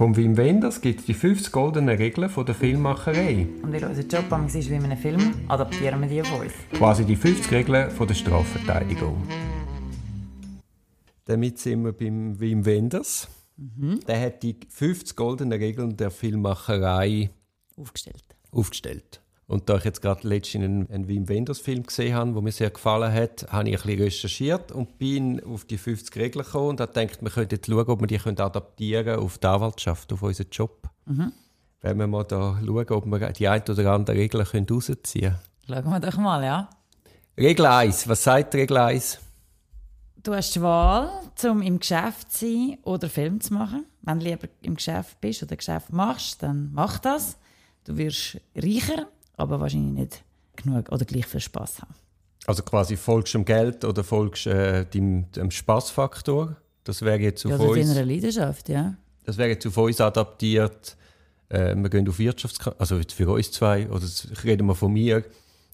Vom Wim Wenders gibt es die 50 goldenen Regeln von der Filmmacherei. Und weil unser Job ist wie in einem Film, adaptieren wir die auf uns. Quasi die 50 Regeln von der Strafverteidigung. Damit sind wir beim Wim Wenders. Mhm. Der hat die 50 goldenen Regeln der Filmmacherei aufgestellt. aufgestellt. Und da ich jetzt gerade letztens einen, einen Wim Wenders Film gesehen habe, der mir sehr gefallen hat, habe ich ein bisschen recherchiert und bin auf die 50 Regeln gekommen und habe gedacht, wir könnten jetzt schauen, ob wir die adaptieren können auf die Anwaltschaft, auf unseren Job. Mhm. Wenn wir mal da schauen, ob wir die ein oder andere Regel rausziehen können. Schauen wir doch mal, ja. Regel 1. Was sagt Regel 1? Du hast die Wahl, um im Geschäft zu sein oder Film zu machen. Wenn du lieber im Geschäft bist oder Geschäft machst, dann mach das. Du wirst reicher aber wahrscheinlich nicht genug oder gleich viel Spaß haben. Also quasi folgst du dem Geld oder folgst äh, dem, dem Spaßfaktor? Das wäre jetzt auf ja, uns. deiner Leidenschaft, ja. Das wäre jetzt auf uns adaptiert. Äh, wir gehen auf Wirtschaftskanzlei, also für uns zwei, oder reden wir von mir.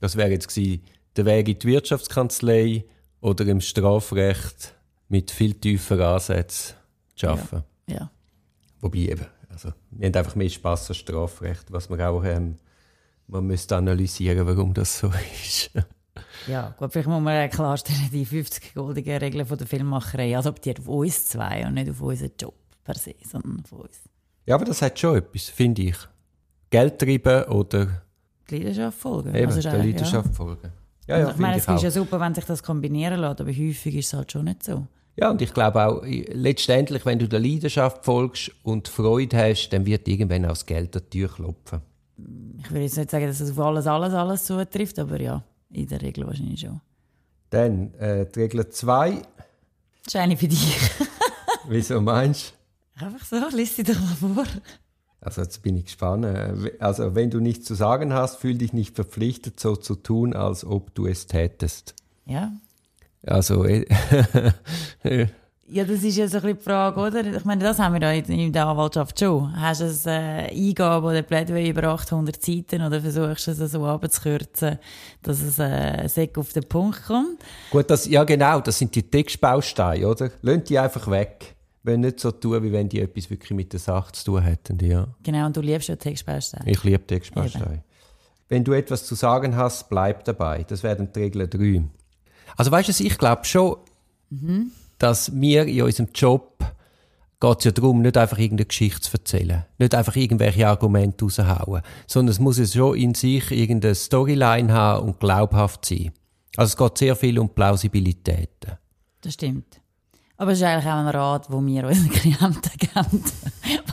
Das wäre jetzt gewesen, der Weg in die Wirtschaftskanzlei oder im Strafrecht mit viel tieferen Ansätzen zu arbeiten. Ja. ja. Wobei eben, also, wir haben einfach mehr Spass an Strafrecht, was wir auch ähm, man müsste analysieren, warum das so ist. ja, gut, vielleicht muss man klarstellen, die 50 goldigen Regeln von der Filmmacherei adaptiert auf uns zwei und nicht auf unseren Job per se, sondern auf uns. Ja, aber das hat schon etwas, finde ich. Geld treiben oder... Die Leidenschaft folgen. Eben, also der Leidenschaft ja. folgen. Ja, ja, ich meine, es ist ja super, wenn sich das kombinieren lässt, aber häufig ist es halt schon nicht so. Ja, und ich glaube auch, letztendlich, wenn du der Leidenschaft folgst und Freude hast, dann wird irgendwann auch das Geld an die Tür klopfen ich will jetzt nicht sagen, dass es auf alles, alles, alles zutrifft, aber ja, in der Regel wahrscheinlich schon. Dann äh, die Regel 2. Das ist eine für dich. Wieso meinst du? Einfach so, lies sie doch mal vor. Also jetzt bin ich gespannt. Äh, also wenn du nichts zu sagen hast, fühl dich nicht verpflichtet, so zu tun, als ob du es tätest. Ja. Also äh, Ja, das ist ja so ein bisschen die Frage, oder? Ich meine, das haben wir ja in der Anwaltschaft schon. Hast du eine äh, Eingabe oder Plädoyer über 800 Seiten oder versuchst du es so abzukürzen, dass es äh, Säck auf den Punkt kommt? Gut, das, ja genau, das sind die Textbausteine, oder? Lass die einfach weg. Wenn nicht so tun, wie wenn die etwas wirklich mit der Sache zu tun hätten, ja. Genau, und du liebst ja Textbausteine. Ich liebe Textbausteine. Wenn du etwas zu sagen hast, bleib dabei. Das wären die Regeln 3. Also weißt du, ich glaube schon, mhm dass wir in unserem Job geht es ja darum, nicht einfach irgendeine Geschichte zu erzählen, nicht einfach irgendwelche Argumente raushauen, sondern es muss ja schon in sich irgendeine Storyline haben und glaubhaft sein. Also es geht sehr viel um Plausibilität. Das stimmt. Aber es ist eigentlich auch ein Rat, den wir unseren Klienten geben.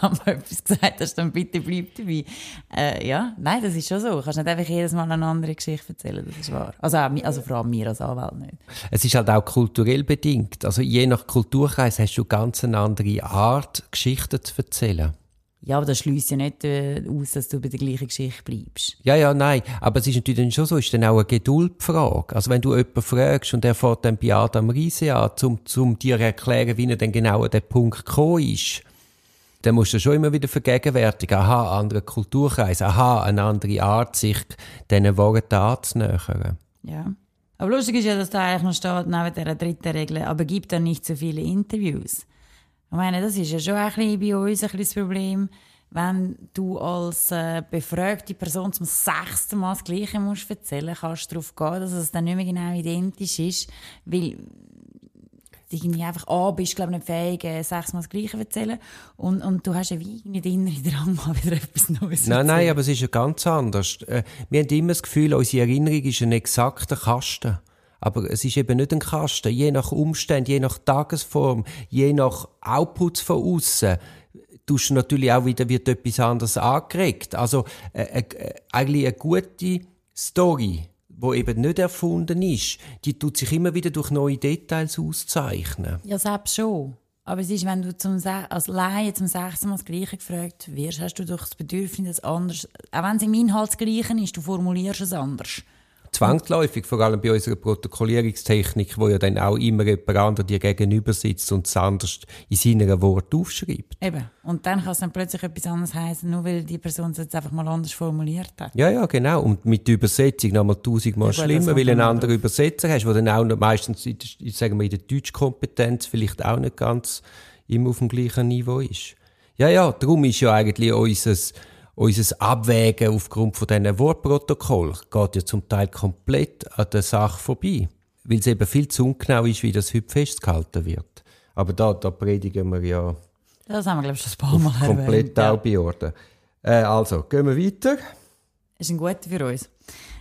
Wenn man etwas gesagt hast, dann bitte bleib dabei. Äh, ja, nein, das ist schon so. Du kannst nicht einfach jedes Mal eine andere Geschichte erzählen, das ist wahr. Also, also vor allem mir als Anwalt nicht. Es ist halt auch kulturell bedingt. Also je nach Kulturkreis hast du ganz eine andere Art, Geschichten zu erzählen. Ja, aber das schließt ja nicht äh, aus, dass du bei der gleichen Geschichte bleibst. Ja, ja, nein. Aber es ist natürlich schon so, ist dann auch eine Geduldfrage. Also wenn du jemanden fragst und er fährt dann bei Adam Riese an, um, um dir erklären, wie er denn genau an den Punkt gekommen ist, dann musst du schon immer wieder vergegenwärtigen, aha, anderer Kulturkreis, aha, eine andere Art, sich diesen Worten anzunähern. Ja. Aber lustig ist ja, dass da eigentlich noch steht, neben dieser dritten Regel, aber gibt dann nicht so viele Interviews. Ich meine, das ist ja schon ein bisschen bei uns ein bisschen das Problem, wenn du als äh, befragte Person zum sechsten Mal das Gleiche musst erzählen musst, kannst du darauf gehen, dass es dann nicht mehr genau identisch ist, weil du irgendwie einfach A bist, glaube nicht fähig, äh, sechsmal das Gleiche zu erzählen und, und du hast ja wie nicht immer in Drang, mal wieder etwas Neues Nein, nein, aber es ist ja ganz anders. Äh, wir haben immer das Gefühl, unsere Erinnerung ist ein exakter Kasten. Aber es ist eben nicht ein Kasten. Je nach Umständen, je nach Tagesform, je nach Outputs von außen, tust natürlich auch wieder wird etwas anderes angeregt. Also äh, äh, eigentlich eine gute Story, wo eben nicht erfunden ist, die tut sich immer wieder durch neue Details auszeichnen. Ja, selbst schon. Aber es ist, wenn du zum, als Laie zum sechsten Mal das Gleiche gefragt wirst, hast du doch das Bedürfnis, dass anders, auch wenn es im Inhalt das Gleiche ist, du formulierst es anders zwangsläufig, vor allem bei unserer Protokollierungstechnik, wo ja dann auch immer jemand anderes dir gegenüber sitzt und es anders in seinen Worten aufschreibt. Eben. Und dann kann es dann plötzlich etwas anderes heißen, nur weil die Person es jetzt einfach mal anders formuliert hat. Ja, ja, genau. Und mit der Übersetzung noch mal tausendmal ja, schlimmer, weil du einen anderen Übersetzer hast, der dann auch noch meistens, sagen wir, in der Deutschkompetenz vielleicht auch nicht ganz immer auf dem gleichen Niveau ist. Ja, ja, darum ist ja eigentlich unser, unser Abwägen aufgrund von diesen Wortprotokoll geht ja zum Teil komplett an der Sache vorbei. Weil es eben viel zu ungenau ist, wie das heute festgehalten wird. Aber da, da predigen wir ja Das haben wir, glaube ich, schon ein paar Mal komplett erwähnt. Ja. auch bei Orten. Äh, also, gehen wir weiter. ist ein guter für uns.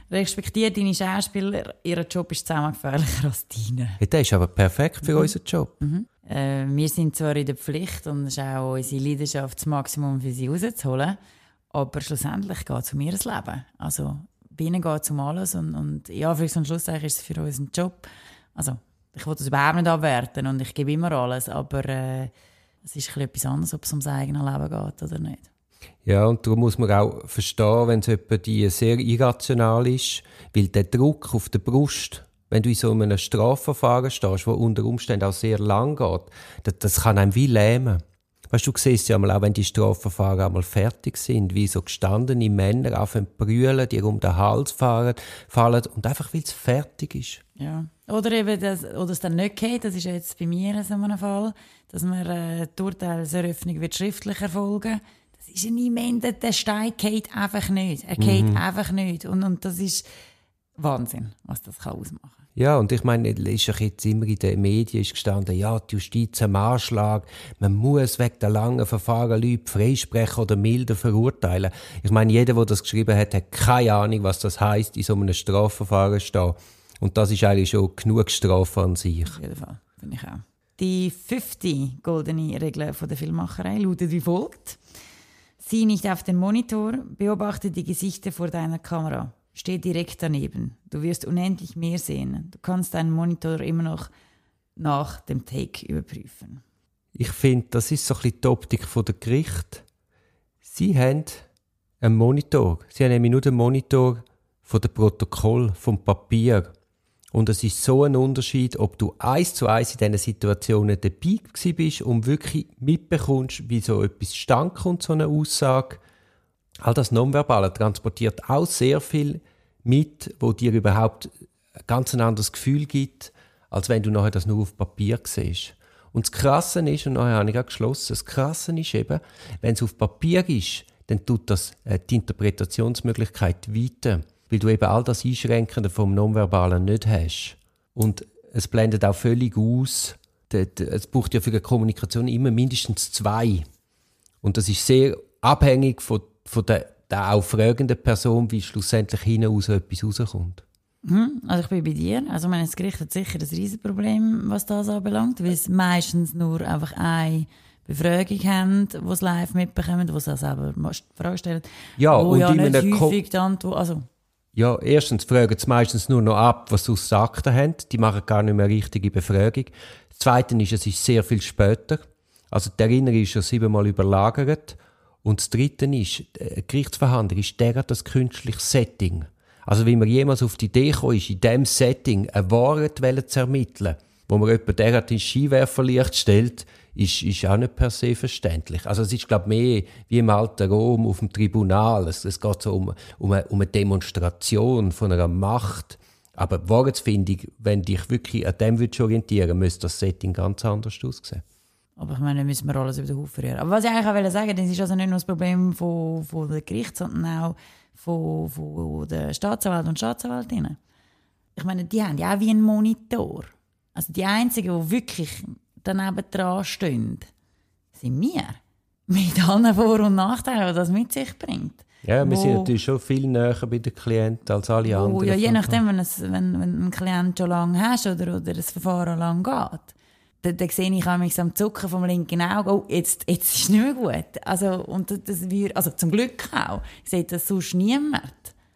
Respektiere deine Schauspieler, ihr Job ist zehnmal gefährlicher als deine. Hey, der ist aber perfekt für unseren Job. Äh, wir sind zwar in der Pflicht und es ist auch unsere Leidenschaft, das Maximum für sie rauszuholen, aber schlussendlich geht es um ihr Leben. Also bei ihnen geht es um alles und, und ja, Anführungs- und Schlussendlich ist es für uns ein Job. Also ich will das überhaupt nicht abwerten und ich gebe immer alles, aber äh, es ist etwas anderes, ob es ums eigene Leben geht oder nicht. Ja, und darum muss man auch verstehen, wenn es die sehr irrational ist, weil der Druck auf der Brust, wenn du in so einem Strafverfahren stehst, wo unter Umständen auch sehr lang geht, das, das kann einem wie lähmen. Weißt du, du siehst ja mal auch, wenn die Strafverfahren einmal fertig sind, wie so gestandene Männer anfangen zu brüllen, die um den Hals fahren, fallen und einfach, weil es fertig ist. Ja. Oder eben, das, oder es dann nicht geht, das ist jetzt bei mir so ein Fall, dass man äh, die Urteilseröffnung wird schriftlich erfolgen. Das ist ein immenser, der Stein geht einfach nicht. Er geht einfach nicht. Und, und das ist Wahnsinn, was das kann ausmachen Ja, und ich meine, es ist doch jetzt immer in den Medien ist gestanden, ja, die Justiz am Anschlag, man muss wegen der langen Verfahren Leute freisprechen oder milder verurteilen. Ich meine, jeder, der das geschrieben hat, hat keine Ahnung, was das heißt, in so einem Strafverfahren stehen. Und das ist eigentlich schon genug Strafe an sich. Auf jeden Fall, finde ich auch. Die fünfte goldene Regel von der Filmmacherei lautet wie folgt. Sieh nicht auf den Monitor, beobachte die Gesichter vor deiner Kamera. Steh direkt daneben. Du wirst unendlich mehr sehen. Du kannst deinen Monitor immer noch nach dem Take überprüfen. Ich finde, das ist so ein bisschen die Optik der Gericht. Sie haben einen Monitor. Sie haben nämlich nur den Monitor von dem Protokoll, vom Papier. Und es ist so ein Unterschied, ob du eins zu eins in diesen Situationen dabei bist und wirklich mitbekommst, wie so etwas stand kommt, so eine Aussage. All das Nonverbale transportiert auch sehr viel mit, wo dir überhaupt ein ganz anderes Gefühl gibt, als wenn du nachher das nur auf Papier siehst. Und das Krasse ist, und nachher habe ich auch geschlossen, das Krasse ist eben, wenn es auf Papier ist, dann tut das äh, die Interpretationsmöglichkeit weiter, weil du eben all das Einschränkende vom Nonverbalen nicht hast. Und es blendet auch völlig aus, es braucht ja für eine Kommunikation immer mindestens zwei. Und das ist sehr abhängig von, von der, der auch fragenden Person, wie schlussendlich hinaus etwas rauskommt. Also ich bin bei dir. Also meine, das Gericht hat sicher ein Riesenproblem, was das anbelangt, weil es meistens nur einfach eine Befragung haben, die es live mitbekommen, wo sie selber die Frage stellen. Ja, wo und ja nicht häufig die Antwort... Also, Ja, erstens fragen sie meistens nur noch ab, was sie aus Akten haben. Die machen gar nicht mehr richtige Befragung. Das Zweite ist, es ist sehr viel später. Also die Erinnerung ist ja siebenmal überlagert. Und das Dritte ist, eine Gerichtsverhandlung ist derart das künstliche Setting. Also wie man jemals auf die Idee gekommen ist, in diesem Setting eine Wahrheit zu ermitteln, wo man jemanden derart ins Skiwerferlicht stellt, ist, ist auch nicht per se verständlich. Also es ist, glaube ich, mehr wie im alten Rom auf dem Tribunal. Es, es geht so um, um, eine, um eine Demonstration von einer Macht. Aber die Wahrheitsfindung, wenn dich wirklich an dem würdest orientieren müsste das Setting ganz anders aussehen. Aber ich meine, müssen wir alles über den Haufen rühren. Aber was ich eigentlich auch wollte sagen, das ist also nicht nur das Problem von, von der Gericht, sondern auch von, von der Staatsanwalt und Staatsanwältinnen. Ich meine, die haben ja auch wie einen Monitor. Also die Einzigen, die wirklich daneben dran stehen, sind wir. Mit allen Vor- und Nachteilen, die das mit sich bringt. Ja, wir sind Wo- natürlich schon viel näher bei den Klienten als alle Wo, anderen. Ja, je nachdem, wenn, es, wenn, wenn einen Klient schon lange hast oder, oder das Verfahren lang geht, dann, dann sehe ich mich am Zucken vom linken Auge, oh, jetzt, jetzt ist es nicht mehr gut. Also, und das- wir, also zum Glück auch, sieht das sonst niemand.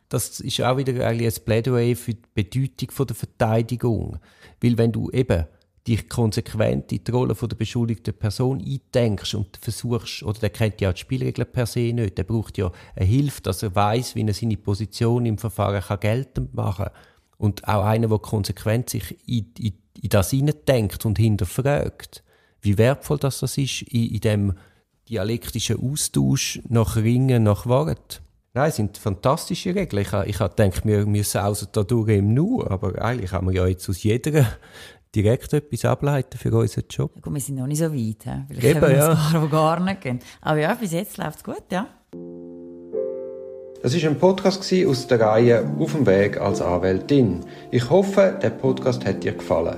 das ist auch wieder eigentlich ein Plädoyer für die Bedeutung der Verteidigung. Weil wenn du eben dich konsequent in die Rolle der beschuldigten Person eindenkst und versuchst, oder der kennt ja die Spielregeln per se nicht, der braucht ja eine Hilfe, dass er weiß, wie er seine Position im Verfahren geltend machen kann. Und auch einer, der konsequent sich in, in, in das hineindenkt und hinterfragt, wie wertvoll das, das ist, in, in dem dialektischen Austausch nach Ringen, nach Wort. Nein, es sind fantastische Regeln. Ich, ich denke, wir, wir sausen also da durch im Nu, aber eigentlich haben wir ja jetzt aus jeder direkt etwas ableiten für unseren Job. Ja, gut, wir sind noch nicht so weit. He? Vielleicht Eben, haben wir ja. gar, gar nicht gehen. Aber ja, bis jetzt läuft es gut, ja. Das war ein Podcast aus der Reihe «Auf dem Weg als Anwältin». Ich hoffe, der Podcast hat dir gefallen.